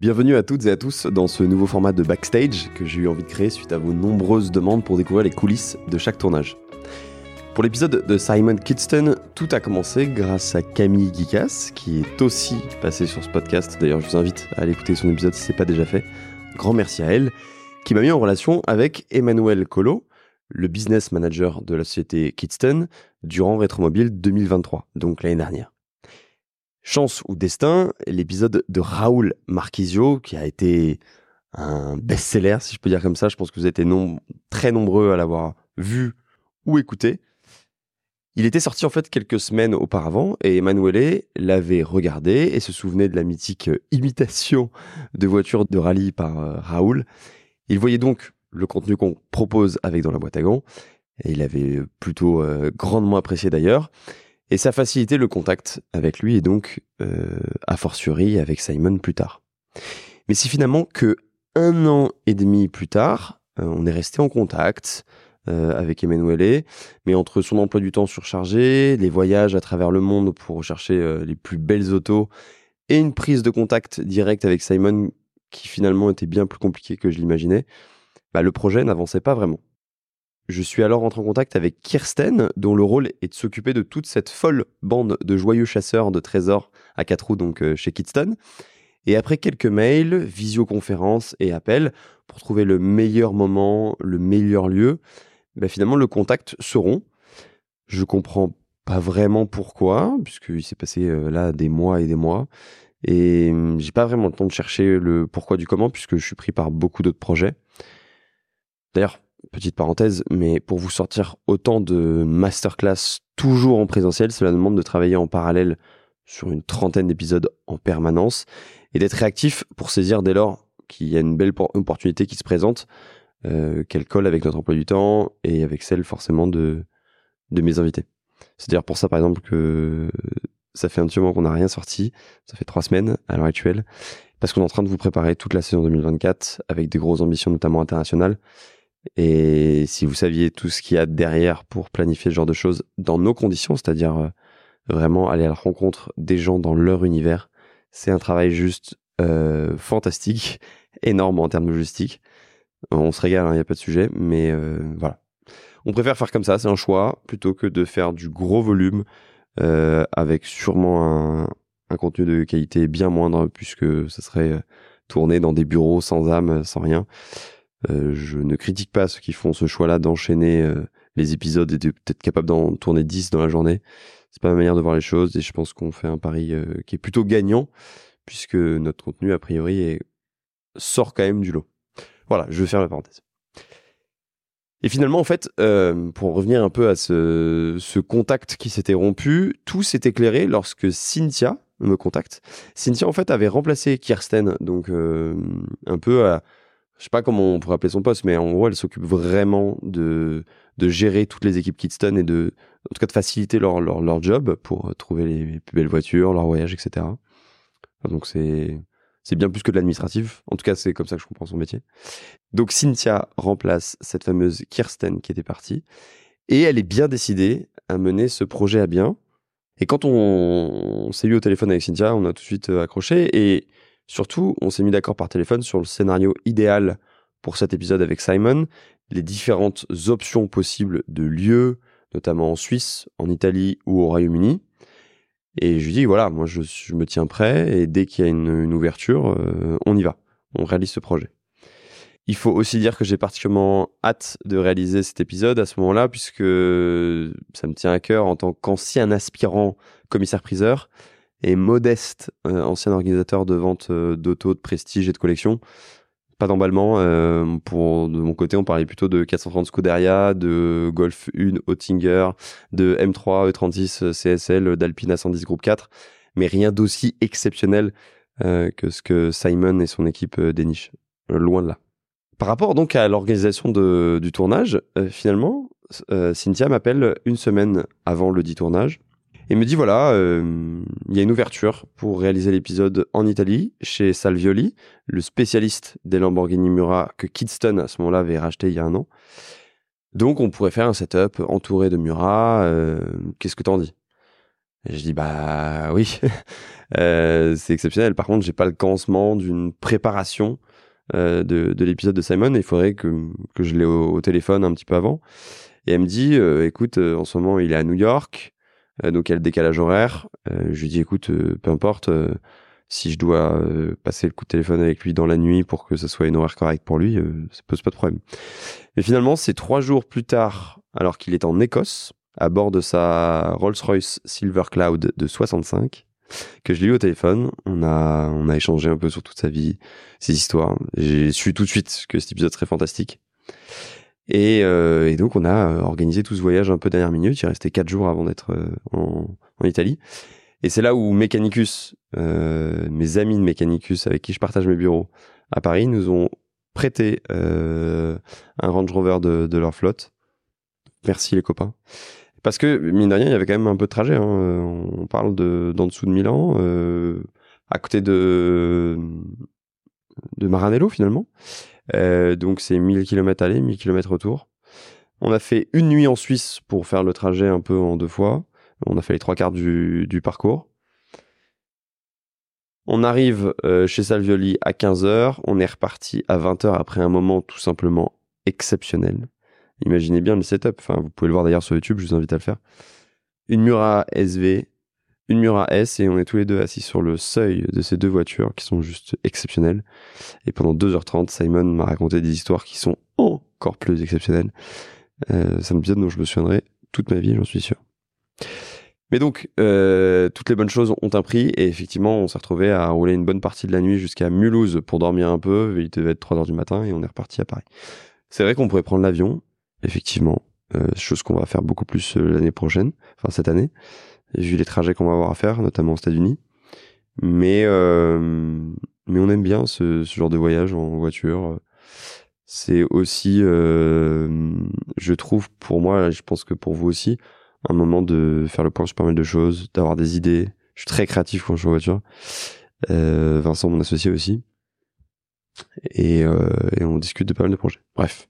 Bienvenue à toutes et à tous dans ce nouveau format de backstage que j'ai eu envie de créer suite à vos nombreuses demandes pour découvrir les coulisses de chaque tournage. Pour l'épisode de Simon Kidston, tout a commencé grâce à Camille Guicas, qui est aussi passée sur ce podcast. D'ailleurs, je vous invite à aller écouter son épisode si ce n'est pas déjà fait. Grand merci à elle, qui m'a mis en relation avec Emmanuel Colo, le business manager de la société Kidston, durant Rétromobile 2023, donc l'année dernière. Chance ou destin, l'épisode de Raoul Marquisio, qui a été un best-seller, si je peux dire comme ça. Je pense que vous êtes très nombreux à l'avoir vu ou écouté. Il était sorti en fait quelques semaines auparavant et Emanuele l'avait regardé et se souvenait de la mythique imitation de voiture de rallye par euh, Raoul. Il voyait donc le contenu qu'on propose avec dans la boîte à gants et il avait plutôt euh, grandement apprécié d'ailleurs. Et ça facilitait le contact avec lui et donc, euh, a fortiori, avec Simon plus tard. Mais c'est finalement que un an et demi plus tard, euh, on est resté en contact euh, avec Emanuele, mais entre son emploi du temps surchargé, les voyages à travers le monde pour rechercher euh, les plus belles autos, et une prise de contact direct avec Simon qui finalement était bien plus compliquée que je l'imaginais, bah, le projet n'avançait pas vraiment. Je suis alors entré en contact avec Kirsten, dont le rôle est de s'occuper de toute cette folle bande de joyeux chasseurs de trésors à quatre roues, donc euh, chez Kidston. Et après quelques mails, visioconférences et appels, pour trouver le meilleur moment, le meilleur lieu, bah, finalement le contact se rompt. Je comprends pas vraiment pourquoi, puisqu'il s'est passé euh, là des mois et des mois. Et hum, j'ai pas vraiment le temps de chercher le pourquoi du comment, puisque je suis pris par beaucoup d'autres projets. D'ailleurs, petite parenthèse, mais pour vous sortir autant de masterclass toujours en présentiel, cela demande de travailler en parallèle sur une trentaine d'épisodes en permanence et d'être réactif pour saisir dès lors qu'il y a une belle opportunité qui se présente, euh, qu'elle colle avec notre emploi du temps et avec celle forcément de, de mes invités. C'est-à-dire pour ça par exemple que ça fait un petit moment qu'on n'a rien sorti, ça fait trois semaines à l'heure actuelle, parce qu'on est en train de vous préparer toute la saison 2024 avec des grosses ambitions notamment internationales et si vous saviez tout ce qu'il y a derrière pour planifier ce genre de choses dans nos conditions, c'est-à-dire euh, vraiment aller à la rencontre des gens dans leur univers, c'est un travail juste euh, fantastique, énorme en termes de logistique. On se régale, il hein, n'y a pas de sujet, mais euh, voilà. On préfère faire comme ça, c'est un choix, plutôt que de faire du gros volume avec sûrement un, un, contenu de qualité bien moindre, puisque ça serait tourné dans des bureaux sans âme, sans rien. Euh, je ne critique pas ceux qui font ce choix-là d'enchaîner euh, les épisodes et d'être capable d'en tourner 10 dans la journée. C'est pas ma manière de voir les choses et je pense qu'on fait un pari euh, qui est plutôt gagnant puisque notre contenu a priori sort quand même du lot. Voilà, je vais faire la parenthèse. Et finalement, en fait, pour revenir un peu à ce, ce contact qui s'était rompu, tout s'est éclairé lorsque Cynthia me contacte. Cynthia, en fait, avait remplacé Kirsten, donc un peu à, je sais pas comment on pourrait appeler son poste, mais en gros, elle s'occupe vraiment de, de gérer toutes les équipes Kidston et de, en tout cas, de faciliter leur, leur, leur job pour trouver les plus belles voitures, leur voyage, etc. Donc c'est, c'est bien plus que de l'administratif. En tout cas, c'est comme ça que je comprends son métier. Donc Cynthia remplace cette fameuse Kirsten qui était partie. Et elle est bien décidée à mener ce projet à bien. Et quand on, on s'est eu au téléphone avec Cynthia, on a tout de suite euh, accroché. Et Surtout, on s'est mis d'accord par téléphone sur le scénario idéal pour cet épisode avec Simon, les différentes options possibles de lieux, notamment en Suisse, en Italie ou au Royaume-Uni. Et je lui dis, voilà, moi je, me tiens prêt et dès qu'il y a une, ouverture, euh, on y va, on réalise ce projet. Il faut aussi dire que j'ai particulièrement hâte de réaliser cet épisode à ce moment-là, puisque ça me tient à cœur en tant qu'ancien aspirant commissaire-priseur et modeste, euh, ancien organisateur de vente euh, d'auto de prestige et de collection. Pas d'emballement. Euh, pour de mon côté, on parlait plutôt de 430 Scuderia, de Golf 1 Oettinger, de M3 E36 CSL, d'Alpina 110 Groupe 4, mais rien d'aussi exceptionnel que ce que Simon et son équipe dénichent. loin de là. Par rapport donc à l'organisation du tournage, finalement, Cynthia m'appelle une semaine avant le dit tournage et me dit voilà, euh, il y a une ouverture pour réaliser l'épisode en Italie chez Salvioli, le spécialiste des Lamborghini Murat que Kidston à ce moment-là avait racheté il y a un an. Donc on pourrait faire un setup entouré de Murat. Euh, qu'est-ce que t'en dis? Et je dis bah oui, euh, c'est exceptionnel. Par contre, j'ai pas le commencement d'une préparation de, de l'épisode de Simon. il faudrait que, que je l'ai au, téléphone un petit peu avant. Et elle me dit, écoute, en ce moment, il est à New York, donc il y a le décalage horaire. je lui dis, écoute, peu importe si je dois passer le coup de téléphone avec lui dans la nuit pour que ce soit une horaire correcte pour lui, ça pose pas de problème. Mais finalement, c'est trois jours plus tard, alors qu'il est en Écosse, à bord de sa Rolls-Royce Silver Cloud de 65 que je l'ai eu au téléphone. On a, on a échangé un peu sur toute sa vie, ses histoires. J'ai su tout de suite que cet épisode serait fantastique. Et, euh, et, donc on a organisé tout ce voyage un peu dernière minute. Il restait quatre jours avant d'être euh, en, Italie. Et c'est là où Mechanicus, euh, mes amis de Mechanicus avec qui je partage mes bureaux à Paris, nous ont prêté euh, un Range Rover de, leur flotte. Merci les copains. Parce que, mine de rien, il y avait quand même un peu de trajet. Hein. On parle de d'en dessous de Milan, euh, à côté de, de Maranello, finalement. Euh, donc, c'est 1000 km aller, 1000 km retour. On a fait une nuit en Suisse pour faire le trajet un peu en deux fois. On a fait les trois quarts du, parcours. On arrive euh, chez Salvioli à 15h. On est reparti à 20h après un moment tout simplement exceptionnel. Imaginez bien le setup. Enfin, vous pouvez le voir d'ailleurs sur YouTube, je vous invite à le faire. Une Mura SV, une Mura S, et on est tous les deux assis sur le seuil de ces deux voitures qui sont juste exceptionnelles. Et pendant 2h30, Simon m'a raconté des histoires qui sont encore plus exceptionnelles. Euh, c'est un épisode dont je me souviendrai toute ma vie, j'en suis sûr. Mais donc, euh, toutes les bonnes choses ont un prix, et effectivement, on s'est retrouvé à rouler une bonne partie de la nuit jusqu'à Mulhouse pour dormir un peu. Il devait être 3h du matin, et on est reparti à Paris. C'est vrai qu'on pourrait prendre l'avion, effectivement. Euh, chose qu'on va faire beaucoup plus euh, l'année prochaine, enfin cette année, vu les trajets qu'on va avoir à faire, notamment aux États-Unis. Mais, euh, mais on aime bien ce, ce, genre de voyage en voiture. C'est aussi, je trouve, pour moi, je pense que pour vous aussi, un moment de faire le point sur pas mal de choses, d'avoir des idées. Je suis très créatif quand je suis en voiture. Vincent, mon associé aussi. Et, et on discute de pas mal de projets. Bref.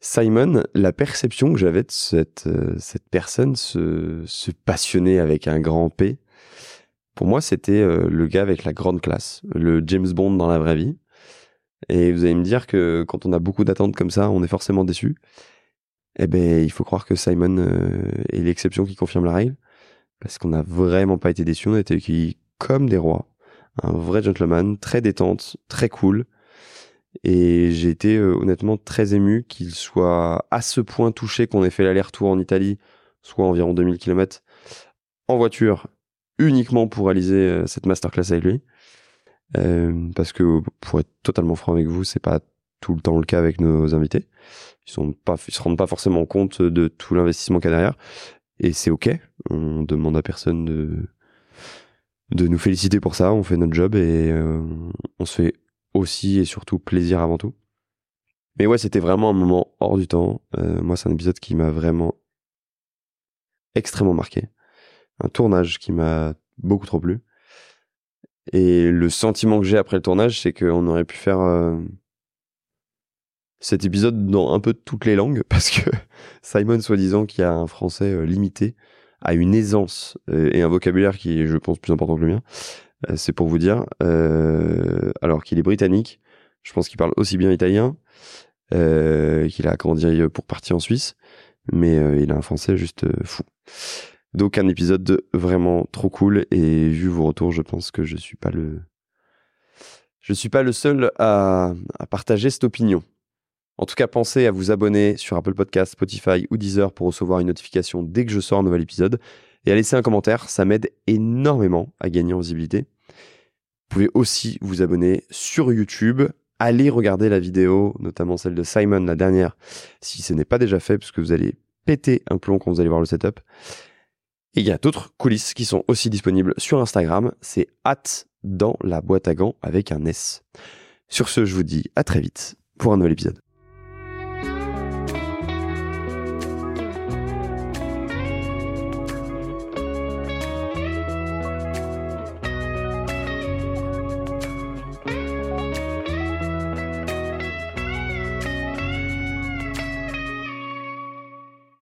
Simon, la perception que j'avais de cette, euh, cette personne, ce, ce, passionné avec un grand P, pour moi, c'était euh, le gars avec la grande classe, le James Bond dans la vraie vie. Et vous allez me dire que quand on a beaucoup d'attentes comme ça, on est forcément déçu. Eh ben, il faut croire que Simon euh, est l'exception qui confirme la règle, parce qu'on n'a vraiment pas été déçus. On a été accueillis comme des rois, un vrai gentleman, très détente, très cool. Et j'ai été euh, honnêtement très ému qu'il soit à ce point touché qu'on ait fait l'aller-retour en Italie, soit environ 2000 km, en voiture, uniquement pour réaliser euh, cette masterclass avec lui. Euh, parce que pour être totalement franc avec vous, c'est pas tout le temps le cas avec nos invités. Ils sont pas, ils se rendent pas forcément compte de tout l'investissement qu'il y a derrière. Et c'est ok. On demande à personne de, de nous féliciter pour ça. On fait notre job et euh, on se fait aussi et surtout plaisir avant tout. Mais ouais, c'était vraiment un moment hors du temps. Euh, moi, c'est un épisode qui m'a vraiment extrêmement marqué. Un tournage qui m'a beaucoup trop plu. Et le sentiment que j'ai après le tournage, c'est qu'on aurait pu faire euh, cet épisode dans un peu toutes les langues, parce que Simon, soi-disant, qui a un français euh, limité, a une aisance et un vocabulaire qui est, je pense, plus important que le mien. Euh, c'est pour vous dire. Euh, alors qu'il est britannique, je pense qu'il parle aussi bien italien, euh, qu'il a grandi pour partir en Suisse, mais il a un français juste fou. Donc un épisode vraiment trop cool et vu vos retours, je pense que je suis pas le je suis pas le seul à, partager cette opinion. En tout cas, pensez à vous abonner sur Apple Podcast, Spotify ou Deezer pour recevoir une notification dès que je sors un nouvel épisode et à laisser un commentaire, ça m'aide énormément à gagner en visibilité. Vous pouvez aussi vous abonner sur YouTube. Allez regarder la vidéo, notamment celle de Simon, la dernière, si ce n'est pas déjà fait, parce que vous allez péter un plomb quand vous allez voir le setup. Et il y a d'autres coulisses qui sont aussi disponibles sur Instagram. C'est hâte dans la boîte à gants avec un S. Sur ce, je vous dis à très vite pour un nouvel épisode.